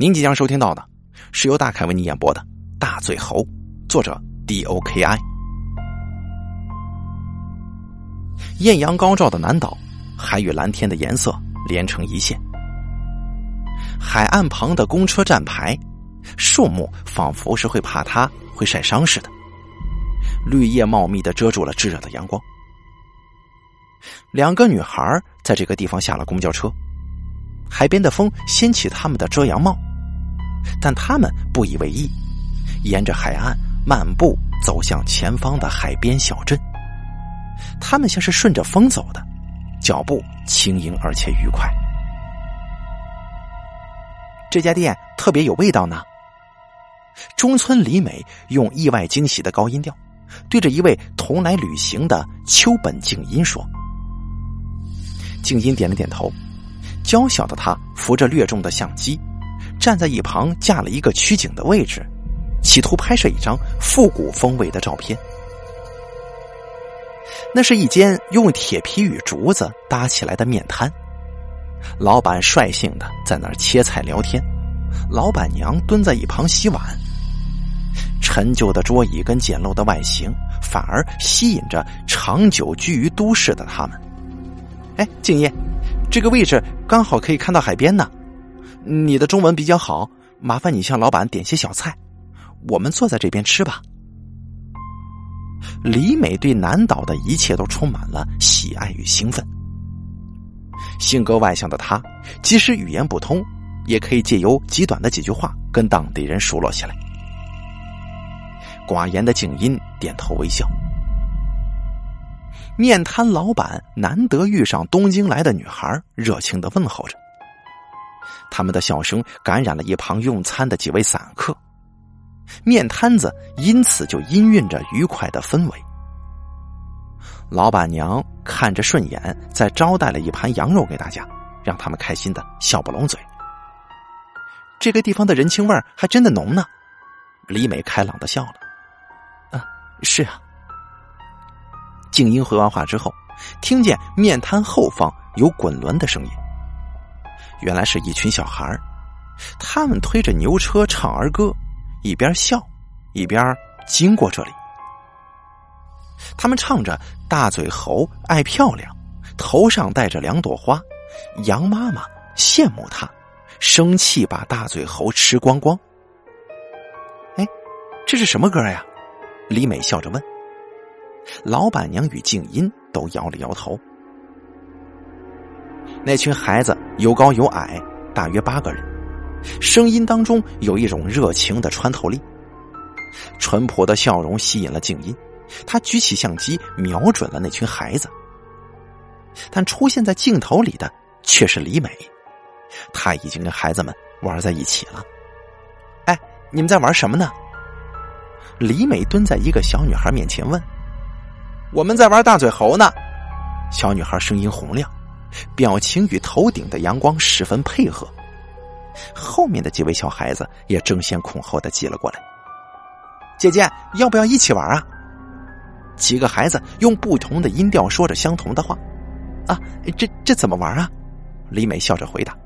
您即将收听到的是由大凯为您演播的《大嘴猴》，作者 D.O.K.I。艳阳高照的南岛，海与蓝天的颜色连成一线。海岸旁的公车站牌，树木仿佛是会怕它会晒伤似的，绿叶茂密的遮住了炙热的阳光。两个女孩在这个地方下了公交车，海边的风掀起他们的遮阳帽。但他们不以为意，沿着海岸漫步走向前方的海边小镇。他们像是顺着风走的，脚步轻盈而且愉快。这家店特别有味道呢。中村里美用意外惊喜的高音调，对着一位同来旅行的秋本静音说：“静音点了点头，娇小的她扶着略重的相机。”站在一旁架了一个取景的位置，企图拍摄一张复古风味的照片。那是一间用铁皮与竹子搭起来的面摊，老板率性的在那儿切菜聊天，老板娘蹲在一旁洗碗。陈旧的桌椅跟简陋的外形，反而吸引着长久居于都市的他们。哎，敬业，这个位置刚好可以看到海边呢。你的中文比较好，麻烦你向老板点些小菜，我们坐在这边吃吧。李美对南岛的一切都充满了喜爱与兴奋。性格外向的她，即使语言不通，也可以借由极短的几句话跟当地人熟络起来。寡言的静音点头微笑。面摊老板难得遇上东京来的女孩，热情的问候着。他们的笑声感染了一旁用餐的几位散客，面摊子因此就氤氲着愉快的氛围。老板娘看着顺眼，再招待了一盘羊肉给大家，让他们开心的笑不拢嘴。这个地方的人情味还真的浓呢。李美开朗的笑了。啊，是啊。静音回完话之后，听见面摊后方有滚轮的声音。原来是一群小孩他们推着牛车唱儿歌，一边笑，一边经过这里。他们唱着“大嘴猴爱漂亮，头上戴着两朵花，羊妈妈羡慕他，生气把大嘴猴吃光光。”哎，这是什么歌呀？李美笑着问。老板娘与静音都摇了摇头。那群孩子有高有矮，大约八个人，声音当中有一种热情的穿透力。淳朴的笑容吸引了静音，他举起相机瞄准了那群孩子。但出现在镜头里的却是李美，他已经跟孩子们玩在一起了。哎，你们在玩什么呢？李美蹲在一个小女孩面前问：“我们在玩大嘴猴呢。”小女孩声音洪亮。表情与头顶的阳光十分配合，后面的几位小孩子也争先恐后的挤了过来。姐姐，要不要一起玩啊？几个孩子用不同的音调说着相同的话。啊，这这怎么玩啊？李美笑着回答：“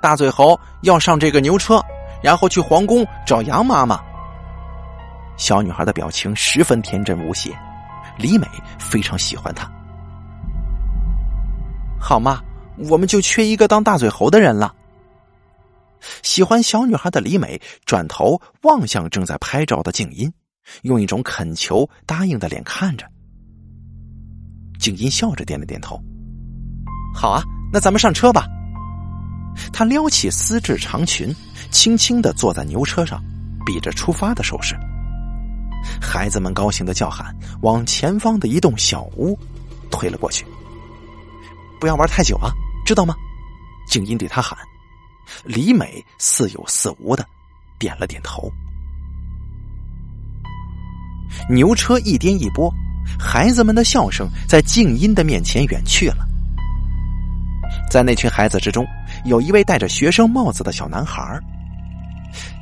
大嘴猴要上这个牛车，然后去皇宫找羊妈妈。”小女孩的表情十分天真无邪，李美非常喜欢她。好嘛，我们就缺一个当大嘴猴的人了。喜欢小女孩的李美转头望向正在拍照的静音，用一种恳求答应的脸看着。静音笑着点了点头。好啊，那咱们上车吧。他撩起丝质长裙，轻轻的坐在牛车上，比着出发的手势。孩子们高兴的叫喊，往前方的一栋小屋推了过去。不要玩太久啊，知道吗？静音对他喊。李美似有似无的点了点头。牛车一颠一拨，孩子们的笑声在静音的面前远去了。在那群孩子之中，有一位戴着学生帽子的小男孩，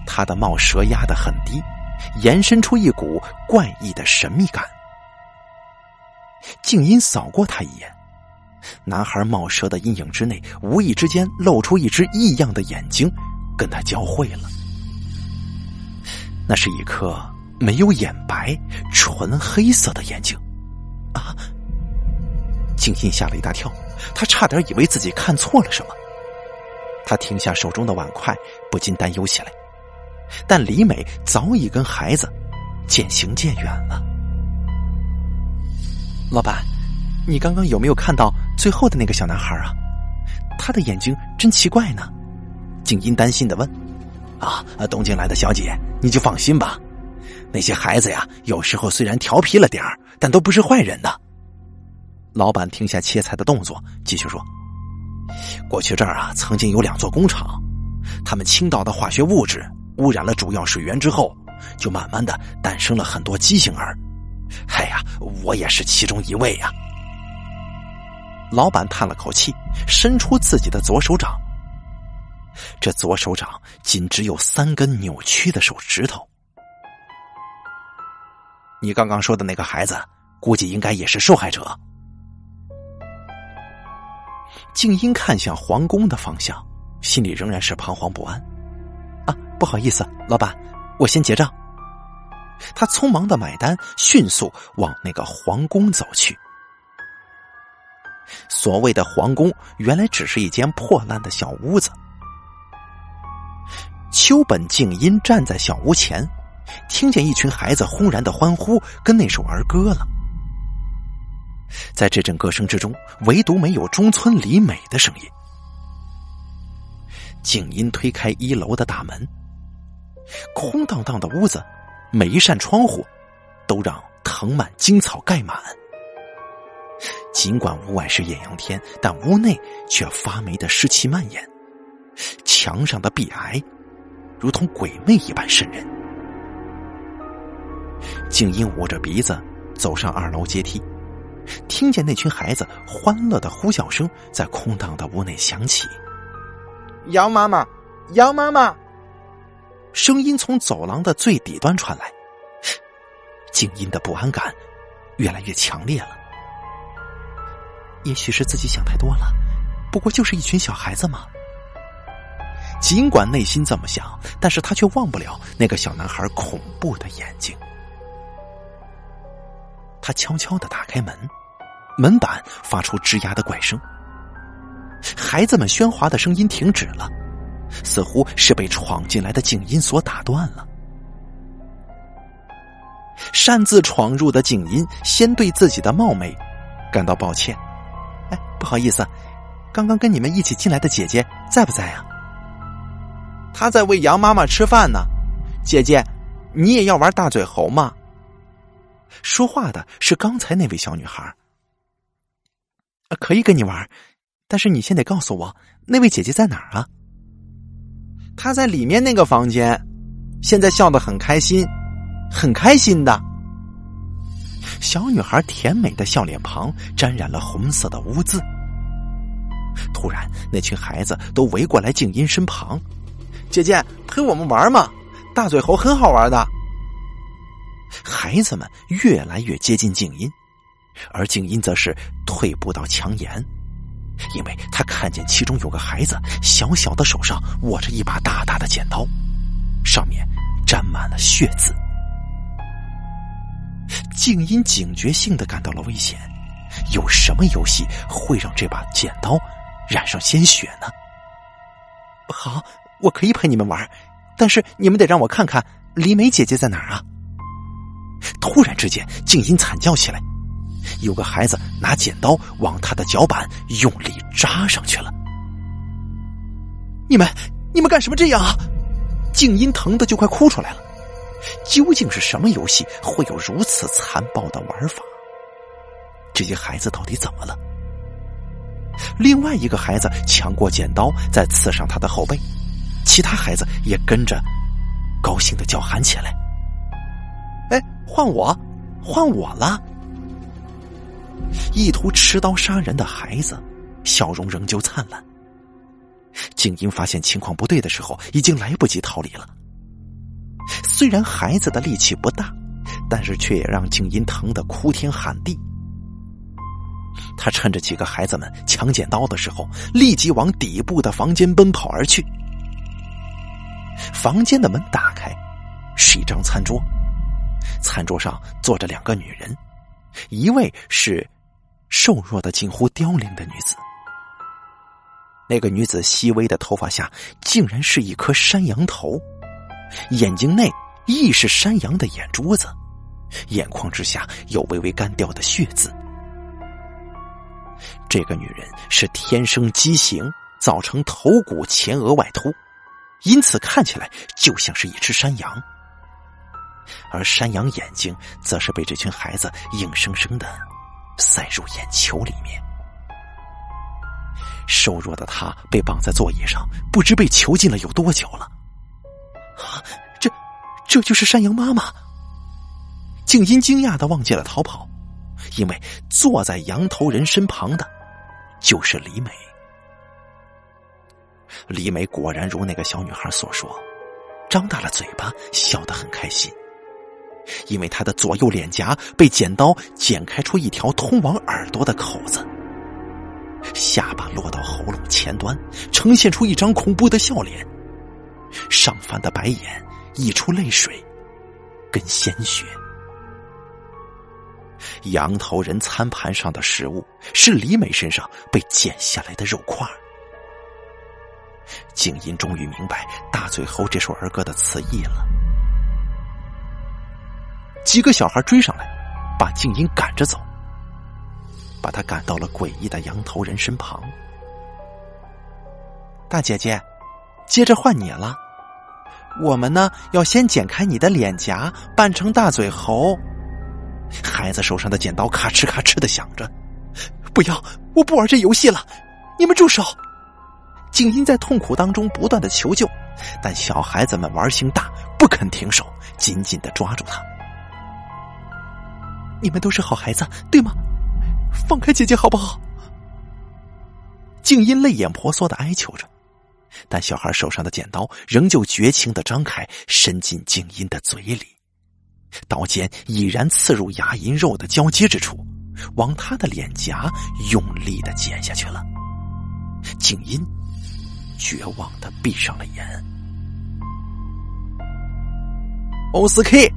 他的帽舌压得很低，延伸出一股怪异的神秘感。静音扫过他一眼。男孩冒蛇的阴影之内，无意之间露出一只异样的眼睛，跟他交汇了。那是一颗没有眼白、纯黑色的眼睛。啊！静音吓了一大跳，他差点以为自己看错了什么。他停下手中的碗筷，不禁担忧起来。但李美早已跟孩子渐行渐远了。老板，你刚刚有没有看到最后的那个小男孩啊？他的眼睛真奇怪呢。静音担心的问：“啊，东京来的小姐，你就放心吧。那些孩子呀，有时候虽然调皮了点儿，但都不是坏人的。”老板停下切菜的动作，继续说：“过去这儿啊，曾经有两座工厂，他们倾倒的化学物质污染了主要水源之后，就慢慢的诞生了很多畸形儿。哎呀，我也是其中一位呀。”老板叹了口气，伸出自己的左手掌。这左手掌仅只有三根扭曲的手指头。你刚刚说的那个孩子，估计应该也是受害者。静音看向皇宫的方向，心里仍然是彷徨不安。啊，不好意思，老板，我先结账。他匆忙的买单，迅速往那个皇宫走去。所谓的皇宫，原来只是一间破烂的小屋子。秋本静音站在小屋前，听见一群孩子轰然的欢呼，跟那首儿歌了。在这阵歌声之中，唯独没有中村里美的声音。静音推开一楼的大门，空荡荡的屋子，每一扇窗户都让藤蔓荆草盖满。尽管屋外是艳阳天，但屋内却发霉的湿气蔓延，墙上的壁癌如同鬼魅一般渗人。静音捂着鼻子走上二楼阶梯。听见那群孩子欢乐的呼叫声在空荡的屋内响起。杨妈妈，杨妈妈，声音从走廊的最底端传来。静音的不安感越来越强烈了。也许是自己想太多了，不过就是一群小孩子嘛。尽管内心这么想，但是他却忘不了那个小男孩恐怖的眼睛。他悄悄的打开门。门板发出吱呀的怪声，孩子们喧哗的声音停止了，似乎是被闯进来的静音所打断了。擅自闯入的静音先对自己的冒昧感到抱歉：“，不好意思，刚刚跟你们一起进来的姐姐在不在啊？”“她在喂羊妈妈吃饭呢。”“姐姐，你也要玩大嘴猴吗？”说话的是刚才那位小女孩。可以跟你玩，但是你先得告诉我那位姐姐在哪儿啊？她在里面那个房间，现在笑得很开心，很开心的。小女孩甜美的笑脸庞沾染了红色的污渍。突然，那群孩子都围过来静音身旁，姐姐陪我们玩嘛，大嘴猴很好玩的。孩子们越来越接近静音。而静音则是退步到墙沿，因为他看见其中有个孩子小小的手上握着一把大大的剪刀，上面沾满了血渍。静音警觉性的感到了危险，有什么游戏会让这把剪刀染上鲜血呢？好，我可以陪你们玩，但是你们得让我看看李美姐姐在哪儿啊！突然之间，静音惨叫起来。有个孩子拿剪刀往他的脚板用力扎上去了。你们，你们干什么这样啊？静音疼的就快哭出来了。究竟是什么游戏会有如此残暴的玩法？这些孩子到底怎么了？另外一个孩子抢过剪刀，再刺上他的后背，其他孩子也跟着高兴的叫喊起来：“哎，换我，换我了！”意图持刀杀人的孩子，笑容仍旧灿烂。静音发现情况不对的时候，已经来不及逃离了。虽然孩子的力气不大，但是却也让静音疼得哭天喊地。他趁着几个孩子们抢剪刀的时候，立即往底部的房间奔跑而去。房间的门打开，是一张餐桌，餐桌上坐着两个女人，一位是瘦弱的近乎凋零的女子。那个女子细微的头发下，竟然是一颗山羊头，眼睛内亦是山羊的眼珠子，眼眶之下有微微干掉的血渍。这个女人是天生畸形，造成头骨前额外凸，因此看起来就像是一只山羊，而山羊眼睛则是被这群孩子硬生生的塞入眼球里面。瘦弱的他被绑在座椅上，不知被囚禁了有多久了。啊，这，就是山羊妈妈。静音惊讶的忘记了逃跑，因为坐在羊头人身旁的，就是李美。李美果然如那个小女孩所说，张大了嘴巴，笑得很开心，因为她的左右脸颊被剪刀剪开出一条通往耳朵的口子。下巴落到喉咙前端，呈现出一张恐怖的笑脸，上翻的白眼溢出泪水，跟鲜血。羊头人餐盘上的食物是李美身上被剪下来的肉块。静音终于明白《大嘴猴》这首儿歌的词意了。几个小孩追上来，把静音赶着走。把他赶到了诡异的羊头人身旁。大姐姐，接着换你了。我们呢，要先剪开你的脸颊，扮成大嘴猴。孩子手上的剪刀咔哧咔哧的响着。不要，我不玩这游戏了！你们住手！静音在痛苦当中不断的求救，但小孩子们玩心大，不肯停手，紧紧的抓住他。你们都是好孩子，对吗？放开姐姐好不好？静音泪眼婆娑的哀求着，但小孩手上的剪刀仍旧绝情的张开，伸进静音的嘴里，刀尖已然刺入牙龈肉的交接之处，往他的脸颊用力的剪下去了。静音绝望的闭上了眼。欧斯 K。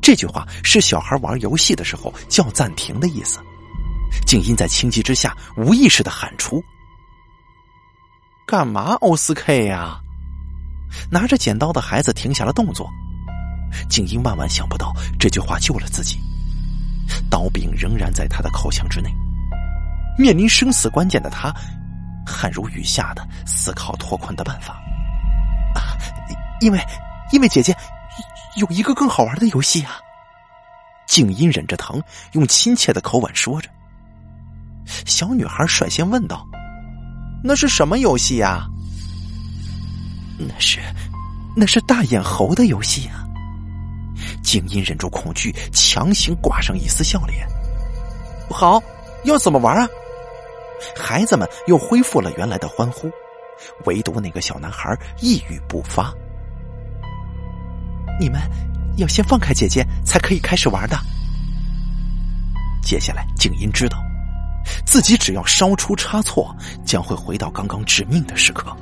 这句话是小孩玩游戏的时候叫暂停的意思。静音在情急之下无意识的喊出：“干嘛欧斯 K 呀？”拿着剪刀的孩子停下了动作。静音万万想不到这句话救了自己，刀柄仍然在他的口腔之内。面临生死关键的他，汗如雨下的思考脱困的办法。啊，因为，因为姐姐。有一个更好玩的游戏啊！静音忍着疼，用亲切的口吻说着。小女孩率先问道：“那是什么游戏呀？”“那是，那是大眼猴的游戏啊！”静音忍住恐惧，强行挂上一丝笑脸。“好，要怎么玩啊？”孩子们又恢复了原来的欢呼，唯独那个小男孩一语不发。你们要先放开姐姐，才可以开始玩的。接下来，静音知道自己只要稍出差错，将会回到刚刚致命的时刻。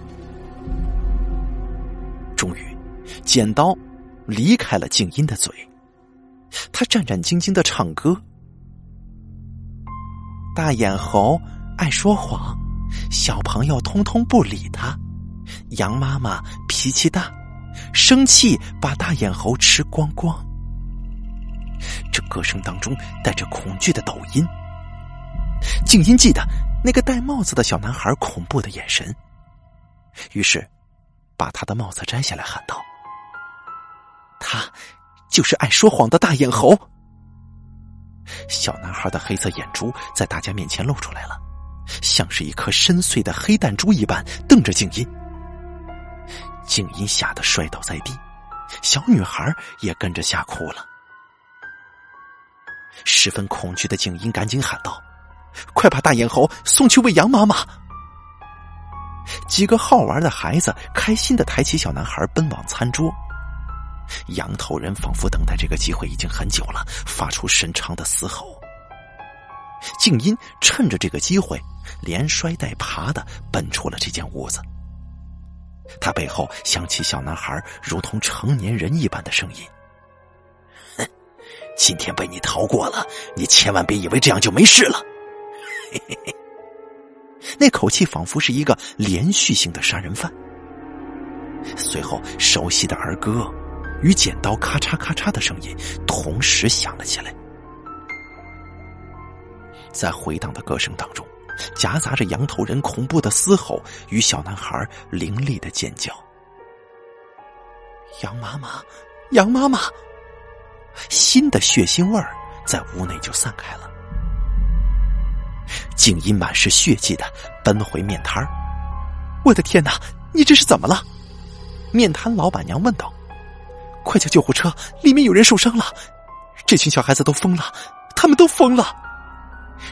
终于，剪刀离开了静音的嘴，他战战兢兢的唱歌：“大眼猴爱说谎，小朋友通通不理他。羊妈妈脾气大。”生气把大眼猴吃光光。这歌声当中带着恐惧的抖音。静音记得那个戴帽子的小男孩恐怖的眼神，于是把他的帽子摘下来，喊道：“他就是爱说谎的大眼猴。”小男孩的黑色眼珠在大家面前露出来了，像是一颗深邃的黑弹珠一般，瞪着静音。静音吓得摔倒在地，小女孩也跟着吓哭了。十分恐惧的静音赶紧喊道：“快把大眼猴送去喂羊妈妈！”几个好玩的孩子开心的抬起小男孩奔往餐桌。羊头人仿佛等待这个机会已经很久了，发出深长的嘶吼。静音趁着这个机会，连摔带爬的奔出了这间屋子。他背后响起小男孩如同成年人一般的声音：“哼，今天被你逃过了，你千万别以为这样就没事了。”嘿嘿嘿，那口气仿佛是一个连续性的杀人犯。随后，熟悉的儿歌与剪刀咔嚓咔嚓的声音同时响了起来。在回荡的歌声当中，夹杂着羊头人恐怖的嘶吼与小男孩凌厉的尖叫。羊妈妈，羊妈妈，新的血腥味儿在屋内就散开了。静音满是血迹的奔回面摊儿。我的天哪，你这是怎么了？面摊老板娘问道：“快叫救护车，里面有人受伤了！这群小孩子都疯了，他们都疯了！”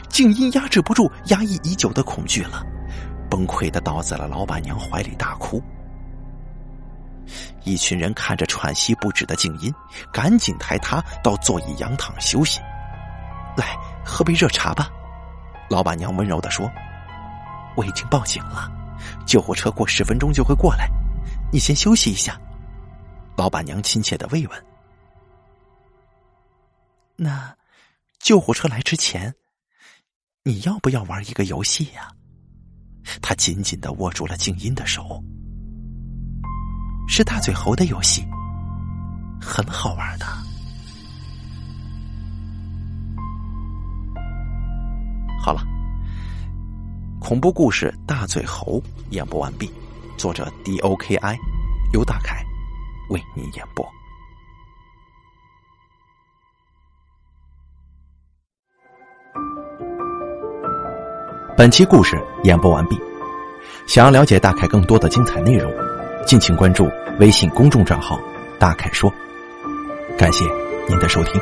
静音压制不住压抑已久的恐惧了，崩溃的倒在了老板娘怀里大哭。一群人看着喘息不止的静音，赶紧抬他到座椅仰躺休息。来，喝杯热茶吧。老板娘温柔的说：“我已经报警了，救护车过十分钟就会过来。”你先休息一下，老板娘亲切的慰问。那救护车来之前，你要不要玩一个游戏呀？他紧紧的握住了静音的手，是大嘴猴的游戏，很好玩的。好了，恐怖故事《大嘴猴》演播完毕。作者 D O K I，由大凯为您演播。本期故事演播完毕。想要了解大凯更多的精彩内容，敬请关注微信公众账号“大凯说”。感谢您的收听。